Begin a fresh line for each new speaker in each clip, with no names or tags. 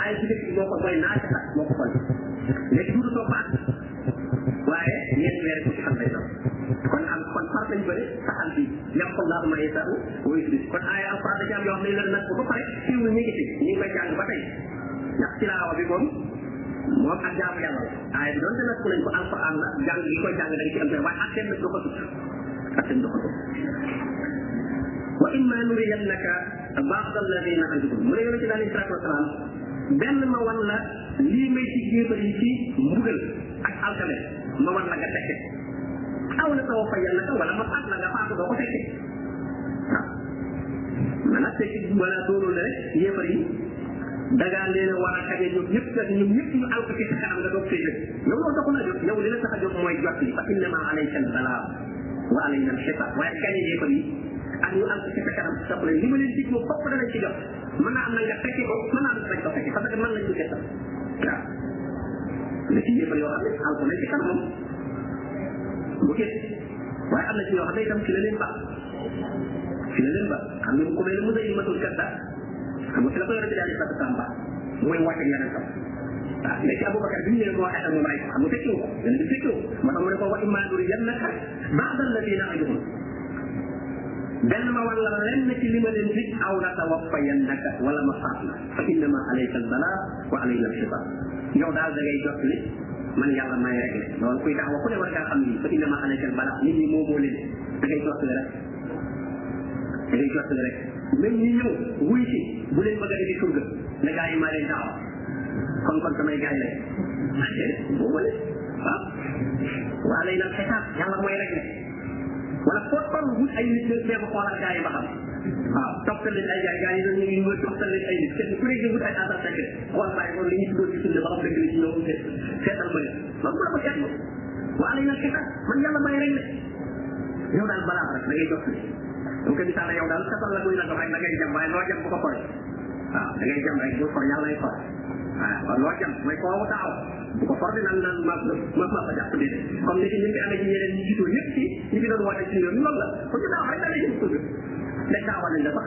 aaya ci dëkk bi moo ko mooy naata sax moo ko fal léegi duutu soo faat waaye ñeent weer ko ci xam lay doon kon am kon far lañ bëri saxal bi yàq ko laa ma yesa wa yusri kon aaya alquran da ci am yoo xam ne la nag ba pare siiw ñu ngi fi ñu ngi koy jàng ba tey ndax ci laawa bi moom moom ak jaamu yàlla aaya bi doonte nag ku lañ ko alquran la jàng yi koy jàng da nga ci am tey waaye atteem nag du ko tut atteem du ko tut wa imma nuriyannaka baax dal la day na andi ko mu ne yonente bi alayhi salaatu wasalaam benn ma wan la lii may ci jéebal yi ci mbugal ak alkale ma wan la nga tekke aw la taw fa yàlla ka wala ma faat la nga faatu doo ko tekke waaw man nag tekki wala doonul ne rek yéefar yi da ngaa leen a war a xamee ñoom ñëpp nag ñoom ñëpp ñu alko ci sa kanam nga doog fee jóg yow loolu doxu la jóg yow li la tax a jóg mooy jot li fa innama alayka al balaa wa alayna alxisaab waaye gañe jee ko nii ak ñu am ci sa kanam topp la li ma leen dig moom fokk danañ ci jot mën naa am na nga fekke ko mën naa am nañ ko fekke parce que mën nañ ko fekke waaw na ci yéefar yoo xam ne alko nañ ci kanamam bu gis waaye am na ci yoo xam ne itam fi la leen baax fi la leen baax xam ne ku mel ne mu day matul kat daal xam nga la ko yonente bi alayhi salaatu salaam baax mooy wàcc ak yonentam waaw mais ci Aboubacar bi ñu ñëwee moo waxee ak moom ay xam nga fekkiwu ko yonente bi fekkiwu ko moo tax mu ne ko wa imma nuriyannaka ba'da alladhi na'iduhum benn ma wàll la lenn ci li ma leen dig aw la tawaffayannaka wala ma faat la fa innama alayka albala wa alayna alxisaab yow daal da ngay jot li man yàlla may réglé loolu kuy daawa ku ne war ngaa xam ni fa innama alayka albala nit ñi moomoo leen da ngay jot rek da ngay jot rek même ñi ñëw wuy si bu leen bëgg a defi surga ne gaa yi maa leen taxaw kon kon samay gaay lay boobu la waaw waa lay nag xesaat yàlla mooy rek ne wala foo toll wut ay nit ñoo feebu xoolal gaa yi ba xam waaw toppal leen ay gaay gaa yi dañu ñu wër toppal leen ay nit kenn ku nekk wut ay agent secret xool bàyyi moom li ñu tuddoo ci sunna ba xam dëgg la ci ñoom seetal ko leen loolu bu la ko seetlu waa lay nag xesaat man yàlla may rek ne yow daal balaa rek da ngay jot ni donc di taala yow daal satal la muy la dox rek da ngay jam waaye loo jam bu ko koy waaw da ngay jam rek bu ko yàlla lay koy waaw loo jam mooy koo mu taxaw bu ko forcé naan naan ma ma ma ko jàpp déedéet comme ni ci ñun bi amee ci ñeneen ñi jiitoo ñëpp ci ñi fi doon woote ci ñoom loolu la ku ci taxaw rek da ngay jëm tudd nekk taxawal nañ la sax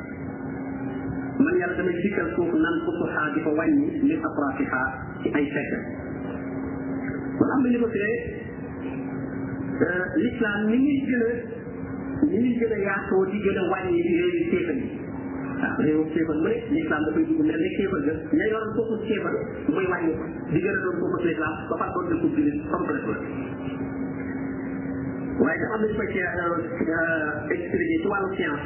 man yàlla damay dikkal suuf nan usuxaa di ko wàññi li atrafiha ci ay fekk man am na ñu ko firee euh, l'islam ni muy gën a ni muy gën a yaatoo di gën a wàññi di réewi kéefal yi waaw réewu kéefal mu ne l'islam dafay dugg mel ne kéefal ga ña yoroon foofu kéefal muy wàññi ko di gën a doon foofu l'islam ba far doon dëkku julit complet la waaye dafa am nañu ko ci euh, expliqué ci wàllu science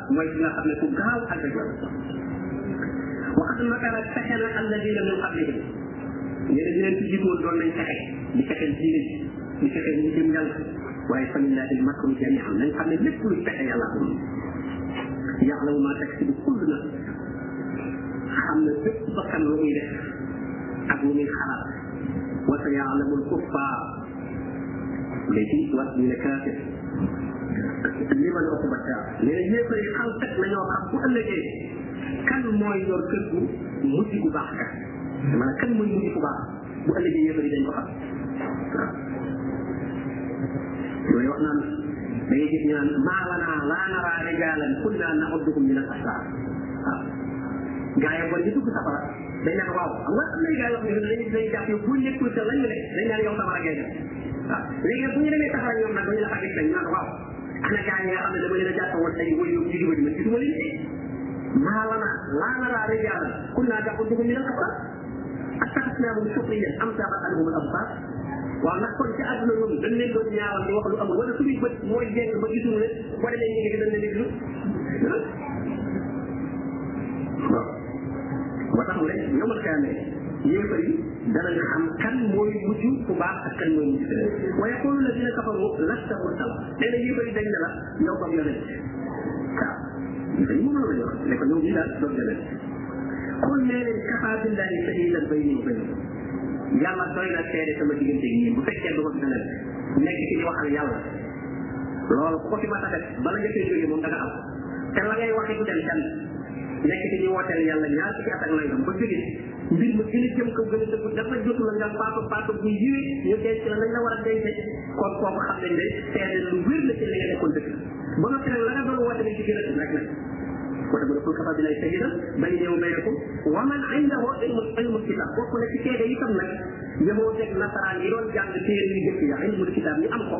mooy ki nga xam ne ku gaaw ak a jot wa qad makara fexe na alladina min qablihim ñeneen ñi leen ci jiitu woon doon nañ fexe di fexe diine ji di fexe ñu jëm yàlla waaye fa lillahi almakru jamian nañ xam ne lépp lu fexe yàlla ko yàlla ma teg si kull na xam ne bépp bakkan lu muy def ak lu muy xalaat wa sa yaalamul kuffaar mais ci wax ñu ne kaafir li ma ñoo ko ba taa nee na yéefar yi xam teg la ñoo xam bu ëllëgee kan mooy yor kër gu mujj gu baax ka maanaam kan mooy mujj gu baax bu ëllëgee yéefar yi dañ ko xam waaw mooy wax naan da ngay gis ñu naan maa lanaa laa naraa rijaalan kunnaa na'udduhum min al-ashraar waaw gaa yi bon di dugg safara dañ naan waaw xam nga am na gaa yoo xam ne dañuy dañuy jàpp yow bu nekkul sa lañ ne dañ naan yow safara ngay def waaw léegi nag bu ñu demee safara ñoom nag dañu la fàtte dañ naan waaw ana gaa yi nga xam ne dama leen a jàpp woon ay wëy yow ci jubali ma gisuma leen de maa lana laa naraa rijaalan kunnaa na'udduhum mina al-abrar attaxasnaahum suxriyan am zaagat anhum al-absaar waaw ndax kon ci àdduna ñoom dañ leen doon ñaawal di wax lu amul wala suñuy bët mooy jeng ba gisul ne boo demee ñu ngi dañ leen di moo tax mu ne yow ma xeamee yéefar yi danañ xam kan mooy mujj ku baax ak kan mooy mujj dëgg waaye xoolu la dina kafaru lasta mursal nee na yéefar yi dañ ne la yow comme yonent waaw dañ mënul la jox ne ko yow mii daal doon yonent xool nee leen kafaa billahi sahidan bayni wa bayni yàlla doy na seede sama diggante yi bu fekkee du ma gën a nekk ci di waxal yàlla loolu ku ko fi ma tax bala nga koy jógee moom da nga am te la ngay waxe du dem kenn nekk ci di wooteel yàlla ñaar ci at ak nangam ba jóge mbir ma gën a jëm ko gën a dëgg dafa jotu la nga faatu faatu bu yiwe ñu denc la nañ la war a denc kon kooku xam nañ ne seede lu wér la ci li nga nekkoon dëgg ba noppi nag la nga doon woote ne ci gën a rek nag wata bu deful kafa bi lay sayyida bay néew may ko wa man indahu ilmu ilmu kitab bokk na ci seede itam nag yamoo teg nasaraan yi doon jàng téere yu jëkk ya ilmu kitab yi am ko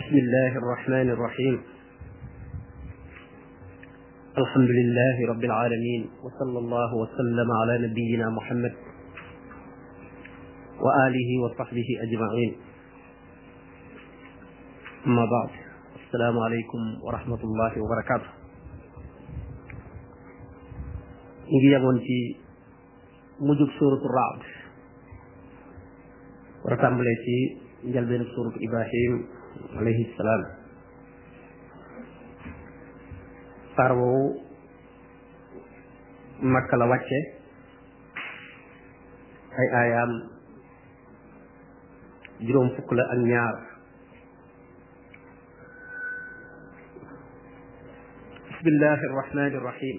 بسم الله الرحمن الرحيم الحمد لله رب العالمين وصلى الله وسلم على نبينا محمد وآله وصحبه أجمعين أما بعد السلام عليكم ورحمة الله وبركاته نجي يقول في mujjug suuratu raad war a tàmbalee ci njëlbeen suuratu ibrahim alayhi salaam saar woowu makka la wàcce ay aayaam juróom fukk la ak ñaar bismillahi arrahmani arrahim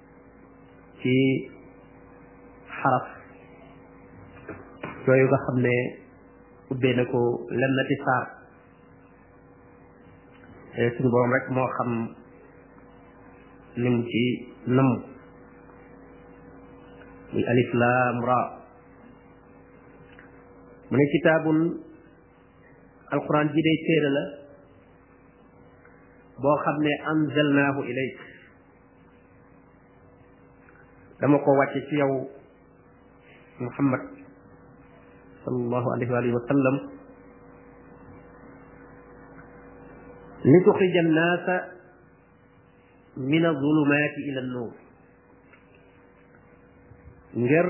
ci xaraf yooyu nga xam ne ubbee na ko lenn ci saar eh, suñu borom rek moo xam li mu ci namm muy alif laam ra mu ne kitaabun alquran ji day téere la boo xam ne anzalnaahu ilayk dama ko wàcce ci yow muhammad sallallahu alayhi wa alihi wa sallam li tuxrija annaasa min azulumaati ila annuur ngir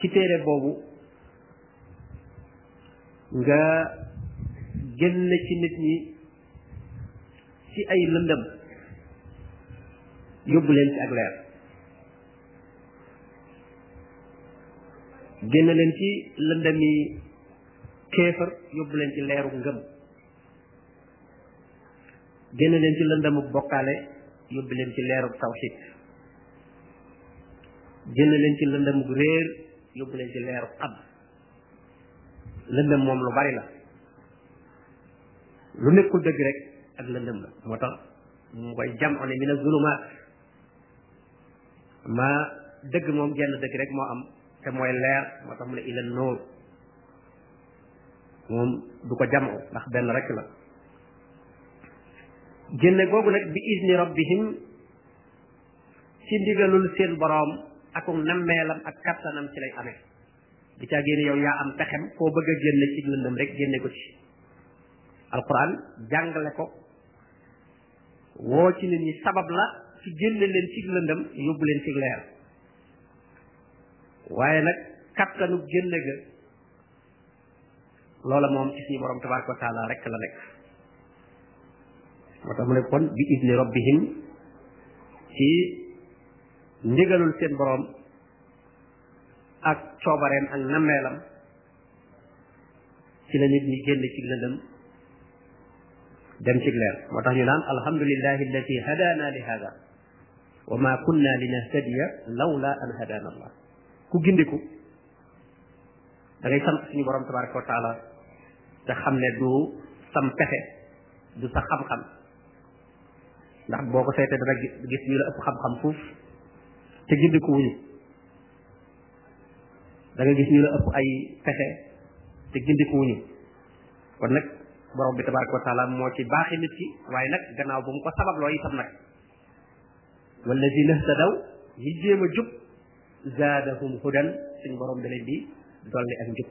ci téere boobu nga génn ci nit ñi ci ay lëndëm yóbbu leen ci ak leer génn leen ci lëndëmi kéefar yóbbu leen ci leeru ngëm génn leen ci lëndëmu bokkaale yóbbu leen ci leeru tawxid génn leen ci lëndëmu réer yóbbu leen ci leeru xam lëndëm moom lu bari la lu nekkul dëgg rek ak lëndëm la moo tax mu koy jam one mina zulumaat ma dëgg moom genn dëgg rek moo am te mooy leer moo tax mu ne ila nóor moom du ko jamoo ndax benn rek la génne googu nag bi izni rabbihim ci ndigalul seen boroom akum nammeelam ak kattanam ci lay amee di caa génne yow yaa am pexem koo bëgg a génne ci lëndëm rek génne ko ci alquran jàngale ko woo ci nit ñi sabab la ci génne leen ci lëndëm yóbbu leen ci leer waaye nag kattanu génne ga loola moom ci suñu borom tabaraka wa taala rek la nekk moo tax mu ne kon bi idni rabbihim ci ndigalul seen borom ak coobareem ak nammeelam ci la nit ñi génn ci lëndëm dem ci leer moo tax ñu naan alhamdulillahi allati hadana li hada wa ma kunna linahtadiya lawla an hadana allah ku gindiku da ngay sant suñu borom tabaraka wa taala te xam ne du sam pexe du sa xam-xam ndax boo ko seetee dana gis ñu la ëpp xam-xam fuuf te gindiku wuñu da gis ñu la ëpp ay pexe te gindiku wuñu kon nag borom bi tabaraka wa taala moo ci baaxi nit ki waaye nag gannaaw bu mu ko sabab loo itam nag walladina htadaw ñi jéem a jub zaadahum hudan suñ borom da leen di dolli ak njub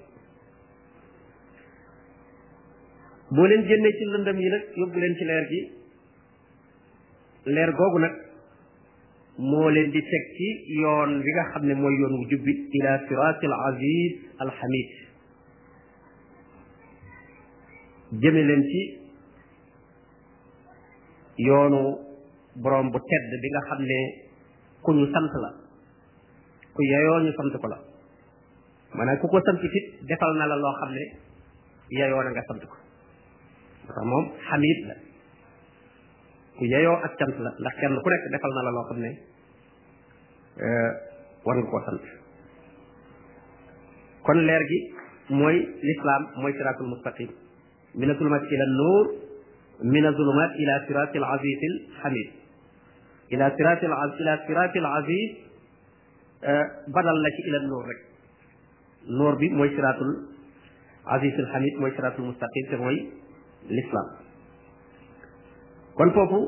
boo leen génnee ci lëndëm yi nag yóbbu leen ci leer gi leer googu nag moo leen di teg ci yoon bi nga xam ne mooy yoon wu jubbi ila siraatil aziz alhamid jëme leen ci yoonu borom bu tedd bi nga xam ne ku ñu sant la ku yeyoo ñu sant ko la maanaam ku ko sant it defal na la loo xam ne yeyoo na nga sant ko ndax moom xamid la ku yeyoo ak cant la ndax kenn ku nekk defal na la loo xam ne euh, war nga koo sant kon leer gi mooy lislaam mooy siraatul mustaqim min azulumat ila nuur min azulumat ila siraatil azizil xamid ila siraatil ila siraatil aziz euh, badal la ci ila nuur rek nuur bi mooy siraatul azizul hamid mooy siraatul mustaqim te mooy l'islam kon foofu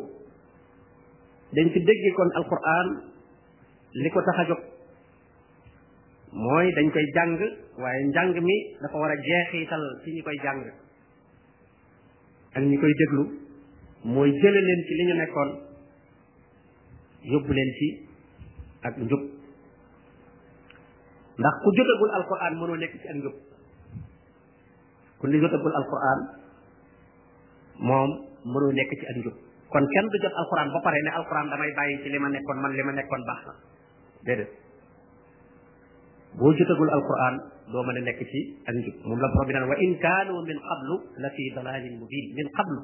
dañ fi déggee kon alquran li ko tax a jóg mooy dañ koy jàng waaye njàng mi dafa war a jeexital ci ñi koy jàng ak ñi koy déglu mooy jële leen ci li ñu nekkoon yóbbu leen ci ak njub ndax ku jotagul alquran mënoo nekk ci ak njub ku li jotagul alquran moom mënoo nekk ci ak njub kon kenn du jot alquran ba pare ne alquran damay bàyyi ci li ma nekkoon man li ma nekkoon baax na déedéet boo jotagul alquran doo mën a nekk ci ak njub moom la borom bi naan wa in kaanu min qablu la fi dalalin mubin min qablu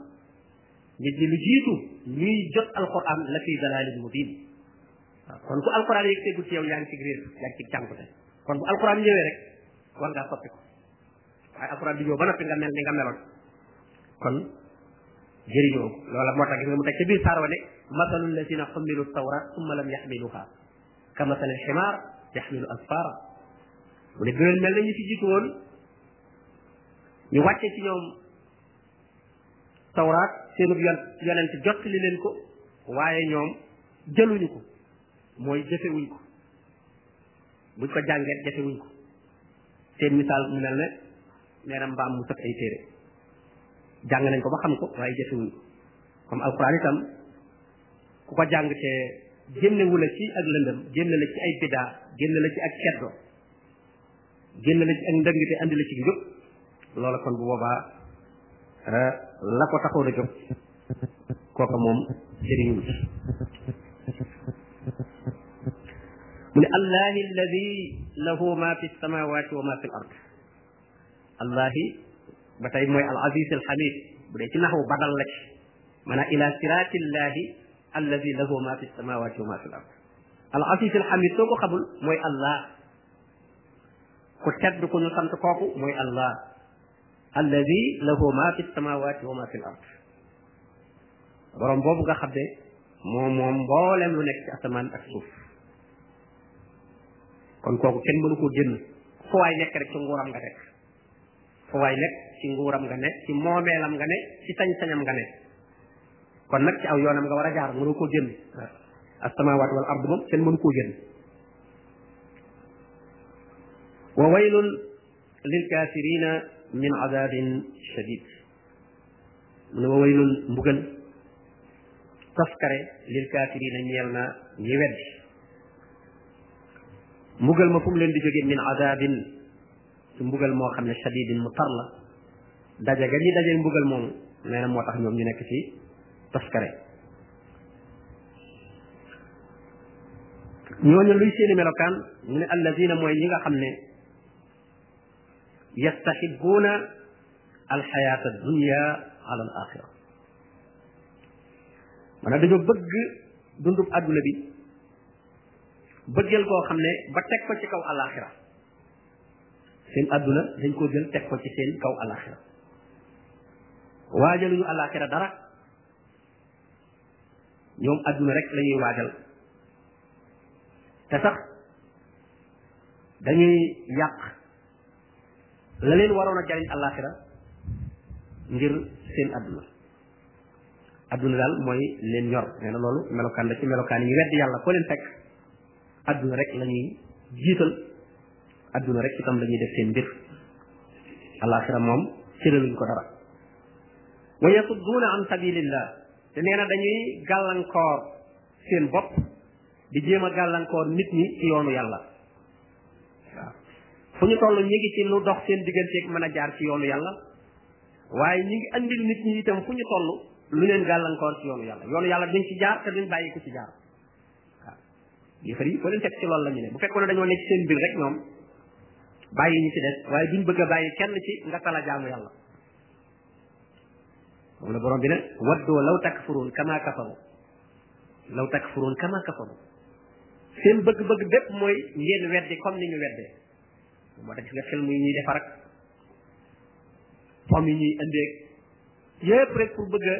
nit ñi lu jiitu ñuy jot alquran la fi dalalin mubin waaw kon ku alquran yëg tegul ci yow yaa ngi ci réer yaa ngi ci cànkute kon bu alquran ñëwee rek war ngaa soppi ko waaye alxuraan di ñëw ba noppi nga mel ni nga meloon kon jëriñoo ko loola moo tax gis nga mu teg ca biir saar wa ne masalu lazina xummilu tawra summa lam yaxmiluha ka masali ximaar yaxmilu asfara mu ne gënal mel na ñu fi jiitu woon ñu wàcce ci ñoom tawraat seenub yon yonent jot li leen ko waaye ñoom jëluñu ko mooy jëfewuñ ko buñ ko jàngee jafe wuñ ko seen misaal mu mel ne nee na mbaam mu sëf ay téere jàng nañ ko ba xam ko waaye jafe wuñ ko comme alquran itam ku ko jàng te génnewu la ci ak lëndëm génne la ci ay bidaa génne la ci ak ceddo génn la ci ak ndëng te andi la ci njub loola kon bu boobaa eh, la ko taxoon a jóg kooka moom jëriñul mu ne allahi alladi lahu ma fi samawati wa ma fi l ard allahi ba tey mooy al aziz al hamid bu dee ci naxu badal la ci maanaam ila sirati llahi alladi lahu ma fi samawati wa ma fi l ard al aziz al hamid soo ko xamul mooy allah ku tedd ku ñu sant kooku mooy allah alladi lahu ma fi samawati wa ma fi l ard borom boobu nga xam ne moom moom mboolem lu nekk ci asamaan ak suuf kon kooku kenn mënu koo génn fu waay nekk rek ci nguuram nga nekk fu waay nekk ci nguuram nga ne ci moomeelam nga ne ci sañ-sañam nga ne kon nag ci aw yoonam nga war a jaar mënu koo génn asamawaat wal ard moom kenn mënu koo génn wa waylun lil kaafirina min adabin shadid mu ne wa waylun mbugal toskare lil kaafirina ñeel na ñi weddi mbugal ma fu mu leen di jóge min adabin ci mbugal moo xam ne shadidin mu tar la daje ga ñuy daje mbugal moomu nee na moo tax ñoom ñu nekk ci toskare ñooñu luy seeni melokaan mu ne alladina mooy ñi nga xam ne yastahibuuna alxayaata dunia ala al axira maanaam dañoo bëgg dundub àdduna bi bëggeel koo xam ne ba teg ko ci kaw alaxira seen àdduna dañ ko jël teg ko ci seen kaw alaxira waajaluñu alaxira dara ñoom àdduna rek la ñuy waajal te sax dañuy yàq la leen waroon a jariñ alaxira ngir seen àdduna àdduna daal mooy leen ñor nee na loolu melokaan la ci melokaan yi wedd yàlla ko leen fekk adduna rek la ñuy jiital adduna rek itam la ñuy def seen mbir alaxira moom cëraluñ ko dara wa yasudduuna an sabilillah te nee na dañuy gàllankoor seen bopp di jéem a gàllankoor nit ñi ci yoonu yàlla waaw fu ñu toll ñu ngi ci lu dox seen digganteeg mën a jaar ci yoonu yàlla waaye ñu ngi andil nit ñi itam fu ñu toll lu leen gàllankoor ci yoonu yàlla yoonu yàlla duñ ci jaar te duñ bàyyi ku ci jaar waaw yéefar yi foo leen fekk ci loolu la ñu ne bu fekkoon ne dañoo nekk seen mbir rek ñoom bàyyi ñu ci des waaye duñ bëgg a bàyyi kenn ci nga tala jaamu yàlla moom la borom bi ne waddoo law takfuruun kama kafaru law takfuruun kama kafaru seen bëgg-bëgg bépp mooy ngeen weddi comme ni ñu weddee moo tax gis nga film yi ñuy defar ak pom yi ñuy indeeg yépp rek pour bëgg a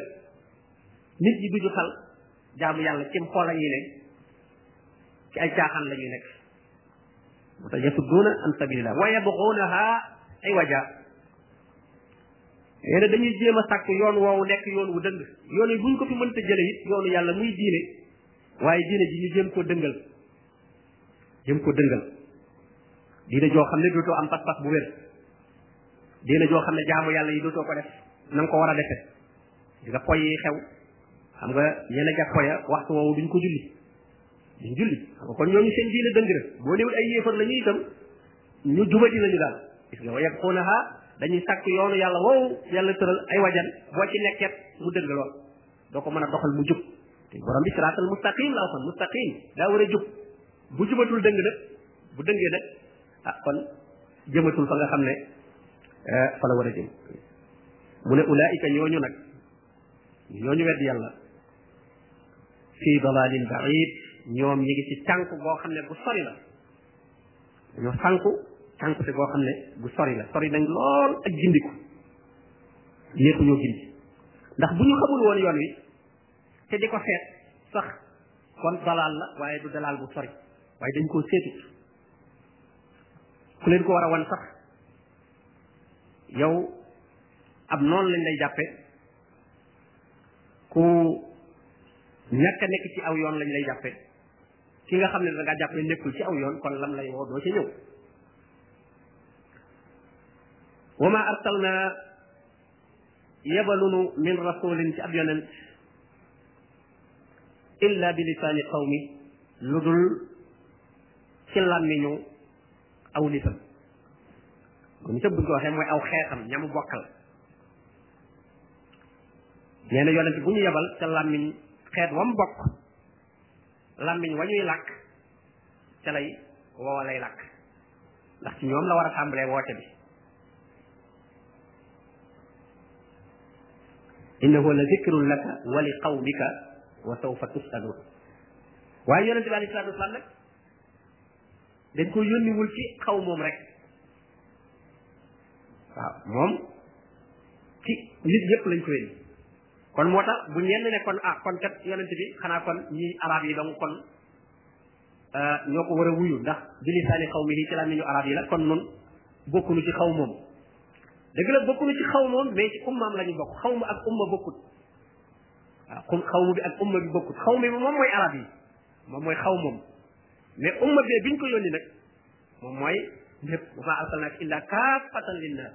nit ñi duñu xal jaamu yàlla cim xool la ñuy ne ci ay caaxaan la ñuy nekk moo tax yasudduuna an sabilillah wa yabxuunaha ay waja nee na dañuy jéem a sàkk yoon woowu nekk yoon wu dëng yoon yi buñ ko fi mënta jële it yoonu yàlla muy diine waaye diine ji ñu jéem koo dëngal jéem koo dëngal diine joo xam ne dootoo am pas-pas bu wér diine joo xam ne jaamu yàlla yi dootoo ko def na ko war a defe di nga poy yi xew xam nga ñenn ja poya waxtu woowu duñ ko julli duñ julli xam nga kon ñooñu seen diine dëng na boo newul ay yéefar la ñu itam ñu jubati lañu daal gis nga wa yabquunaha dañuy sàkk yoonu yàlla woowu yàlla tëral ay wajan boo ci nekket mu dëng lool doo ko mën a doxal mu jub te borom bi siraatal mustaqim la waxoon mustaqim daa war a jub bu jubatul dëng nag bu dëngee nag ah kon jëmatul fa nga xam ne eh, fa la war a jëm mu ne ulaayika ñooñu nag ñooñu wedd yàlla fii dalalin baid ñoom ñi ngi ci cànku goo xam ne bu sori la dañoo sànku sànku te boo xam ne bu sori la sori nañ lool ak gindiku yépp ñoo gindi ndax bu ñu xamul woon yoon wi te di ko seet sax kon dalal la waaye du dalal bu sori waaye dañ koo seetut ku leen ko war a wan sax yow ab noonu lañ lay jàppe ku ñàkk a nekk ci aw yoon lañ lay jàppe ki nga xam ne da ngaa jàpp ne nekkul ci aw yoon kon lam lay woo doo ca ñëw wa ma arsalna yebalunu min rasulin ci ab yonent illa bi lisaani qawmi lu dul ci làmmiñu aw nitam kon nitam buñ ko waxee mooy aw xeetam ñamu bokkal nee na yonent bu ñu yebal ca làmmiñ xeet wam bokk làmmiñ wa ñuy làkk ca lay woowa lay làkk ndax ci ñoom la war a tàmbalee woote bi innahu la zikrun laka wa li qawmika wa sawfa tusalun waaye yonente bi alayhi salatu wasalaam nag dañ ko yónniwul ci xaw moom rek waaw moom ci nit ñëpp lañ ko yónni kon moo tax bu ñenn ne kon ah kon kat yonent bi xanaa kon ñi arab yi dong kon euh, ñoo ko war a wuyu ndax bi lisaani xaw mi ci làmmiñu arab yi la kon nun bokkunu ci xaw moom dëgg la bokkunu ci xaw moom mais ci ummaam la ñu bokk xaw ma ak umma bokkut waaw xum xaw ma bi ak umma bi bokkut xaw mi moom mooy arab yi moom mooy xaw moom mais umma bee biñ ko yónni nag moom mooy lépp wa ma arsalnaaka illa kaafatan linnaas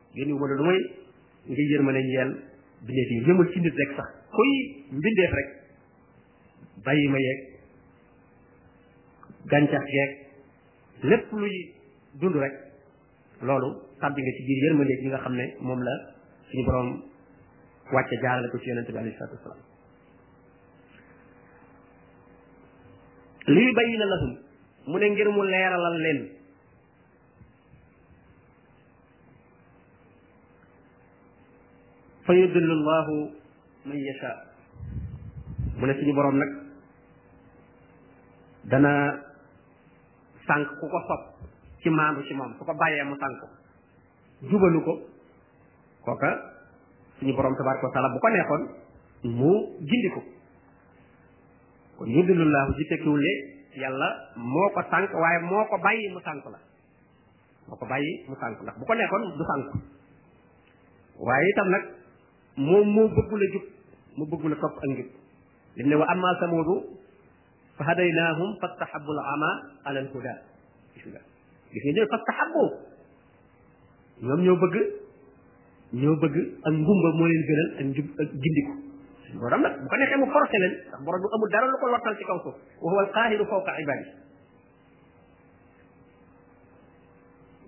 yónni ma la lu may nga yërmale ñeel bindee fi yëmal ci nit rek sax koy mbindeef rek bàyyi ma yeeg gàncax geeg lépp luy dund rek loolu tàbbi nga ci biir yërmande yi nga xam ne moom la suñu borom wàcce jaarale ko ci yonente bi alayhi salatu wasalaam li bayyina lahum mu ne ngir mu leeralal leen fa yudillu llahu man yasha mu ne suñu boroom nag dana sànq ku ko sopp ci maandu ci moom su ko bàyyee mu sànq jubalu ko kooka suñu boroom tabaraka wa taala bu ko neexoon mu gindi ko kon yudilullahu ji tekkiwul ne yàlla moo ko sànq waaye moo ko bàyyi mu sànq la moo ko bàyyi mu sànq ndax bu ko nekkoon du sànq waaye itam nag moom moo bëggul a jub mu bëggul a topp ak njub li mu ne wa amma samudu fa hadaynahum fastahabu al ama ala al huda gis nga gis nga ñooy fastahabu ñoom ñoo bëgg ñoo bëgg ak ngumba moo leen gënal ak njub ak gindiku suñu borom nag bu ko neexee mu forcé leen ndax borom du amul dara lu ko lottal ci kaw suuf wa huwa alqaahiru fawqa ibaadi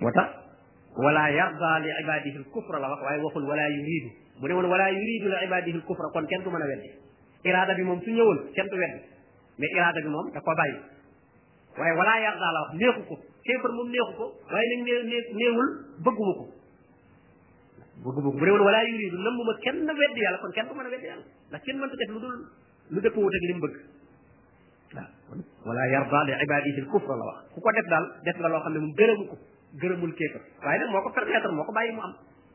moo tax wala yarda li ibaadihi alkufra la wax waaye waxul wala yuridu bu ne woon wala yuridu li ibaadihi alkufra kon kenn du mën a weddi iraada bi moom su ñëwoon kenn du weddi mais iraada bi moom da ko bàyyi waaye wala yarda la wax neexu ko kéefar moom neexu ko waaye nag nee nee neewul bëgguma ko bëgguma ko bu neewul wala yuridu nam mu ma kenn weddi yàlla kon kenn du mën a weddi yàlla ndax kenn mënta def lu dul lu dëpp wut ak li mu bëgg waaw kon wala yarda li ibadihi kufra la wax ku ko def daal def nga loo xam ne moom gërëmu ko gërëmul kéefar waaye nag moo ko permettre moo ko bàyyi mu am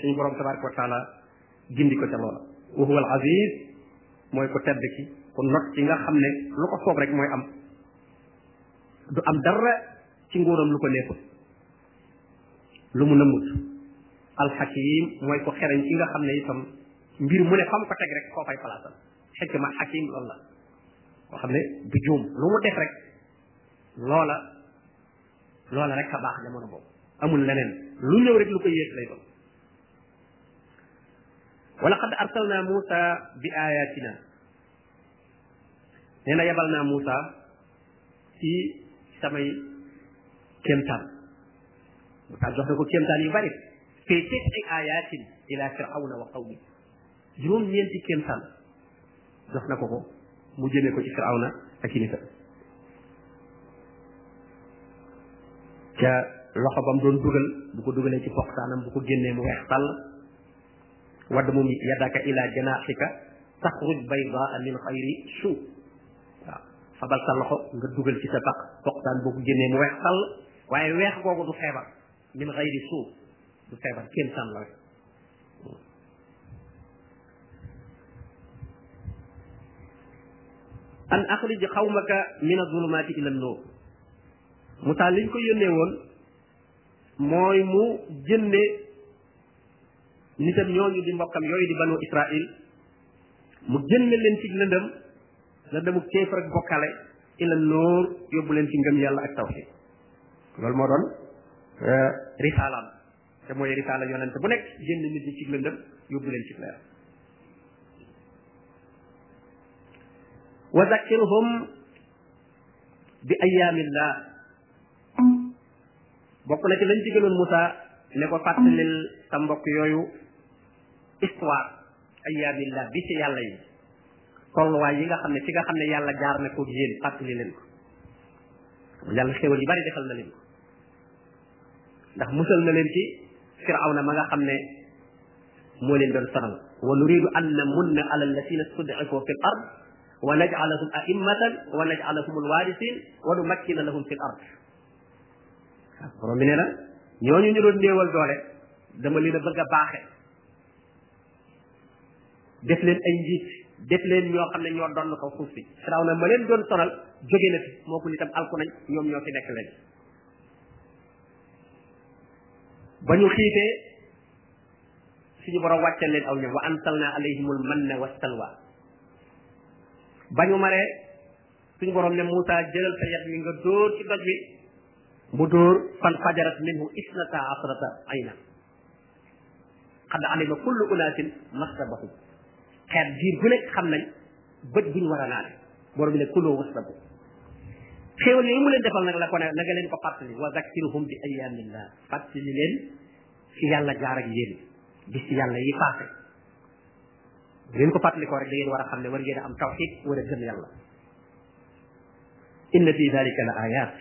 suñu borom tabaraka wa taala gindi ko ca loola wa huwa al aziz mooy ko tedd ki ku not ci nga xam ne lu ko soob rek mooy am du am dara ci nguuram lu ko nekkul lu mu nëmmut alxakim mooy ko xereñ ci nga xam ne itam mbir mu ne fam ko teg rek koo fay palaasal xikma xakim loolu la koo xam ne du juum lu mu def rek loola loola rek a baax jamono boobu amul leneen lu ñëw rek lu ko yées lay doon wala qad arsalna Musa bi ayatina nee na yebal naa Musa ci samay kéemtaan Musa jox na ko kéemtaan yu bari fii teg ay ayatin ila firawna wa qawmi juróom ñeenti kéemtaan jox na ko ko mu jëmee ko ci firawna ak i nitam ca loxo bam doon dugal bu ko dugalee ci poxtaanam bu ko génnee mu weex tàll wadd moom yadaka ila janaxika taxruj baydaa min xayri su waaw fabal sa loxo nga dugal ci sa baq poxtaan boo ko génnee mu weex tàll waaye weex googu du feebar min xayri suuf du feebar kenn tànn la rek an axrij xawmaka min azulumaati ila nuur Moussa liñ ko yónnee woon mooy mu jënde nitam ñooñu di mbokkam yooyu di banu Israil mu jënde leen ci lëndëm la demu kéefar ak bokkale ila noor yóbbu leen ci ngëm yàlla ak tawxiid loolu moo doon euh, risaalaam te mooy risaala yonent bu nekk génn nit ñi ci lëndëm yóbbu leen ci leer wa zakkirhum bi ayaamillah bokk na ci lañ digaloon Moussa ne ko fàttalil sa mbokk yooyu histoire ayaamillah bi ci yàlla yi tolluwaay yi nga xam ne fi nga xam ne yàlla jaar na ko yéen fàttali leen ko yàlla xéwal yu bari defal na leen ko ndax musal na leen ci firawna ma nga xam ne moo leen doon sonal wa nuridu an namunna ala alladina stud'ifu fi l ard wa naj'alahum a'immatan wa naj'alahum alwarisin wa numakkina lahum fi l ard borom bi nee na ñooñu ñu doon néewal doole dama leen a bëgg a baaxe def leen ay njiit def leen ñoo xam ne ñoo doon ko suuf si firaw na ma leen doon sonal jóge na fi moo ko nitam alku nañ ñoom ñoo fi nekk lañ ba ñu xiitee suñu borom wàccal leen aw ñoom wa ansalna alayhimul manna wa salwa ba ñu maree suñu borom ne Moussa jëlal sa yat mi nga dóor ci doj bi mu dóor fan fajarat minhu isnata asrata ayna xad alima kullu unaasin masrabahum xeet diir bu nekk xam nañ bët bu ñu war a naane borom bi ne kuloo wasrabu xéewal yi mu leen defal nag la ko ne na nga leen ko fàttali wa zakirhum bi ayaamillah fàttali leen fi yàlla jaar ak yéen bis yàlla yi passé bu leen ko fàttali ko rek da ngeen war a xam ne war ngeen a am tawxid war a gëm yàlla inna fi dalika la ayat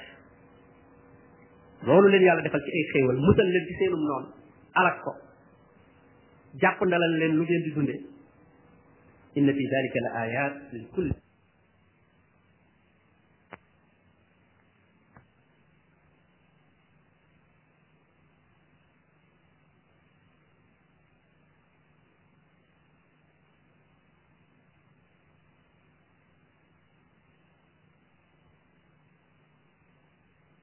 loolu leen yàlla defal ci ay xéewal musal leen ci seenum noonu alak ko jàpp ndalal leen lu ngeen di dunde inna fi dalika la ayat lil kulli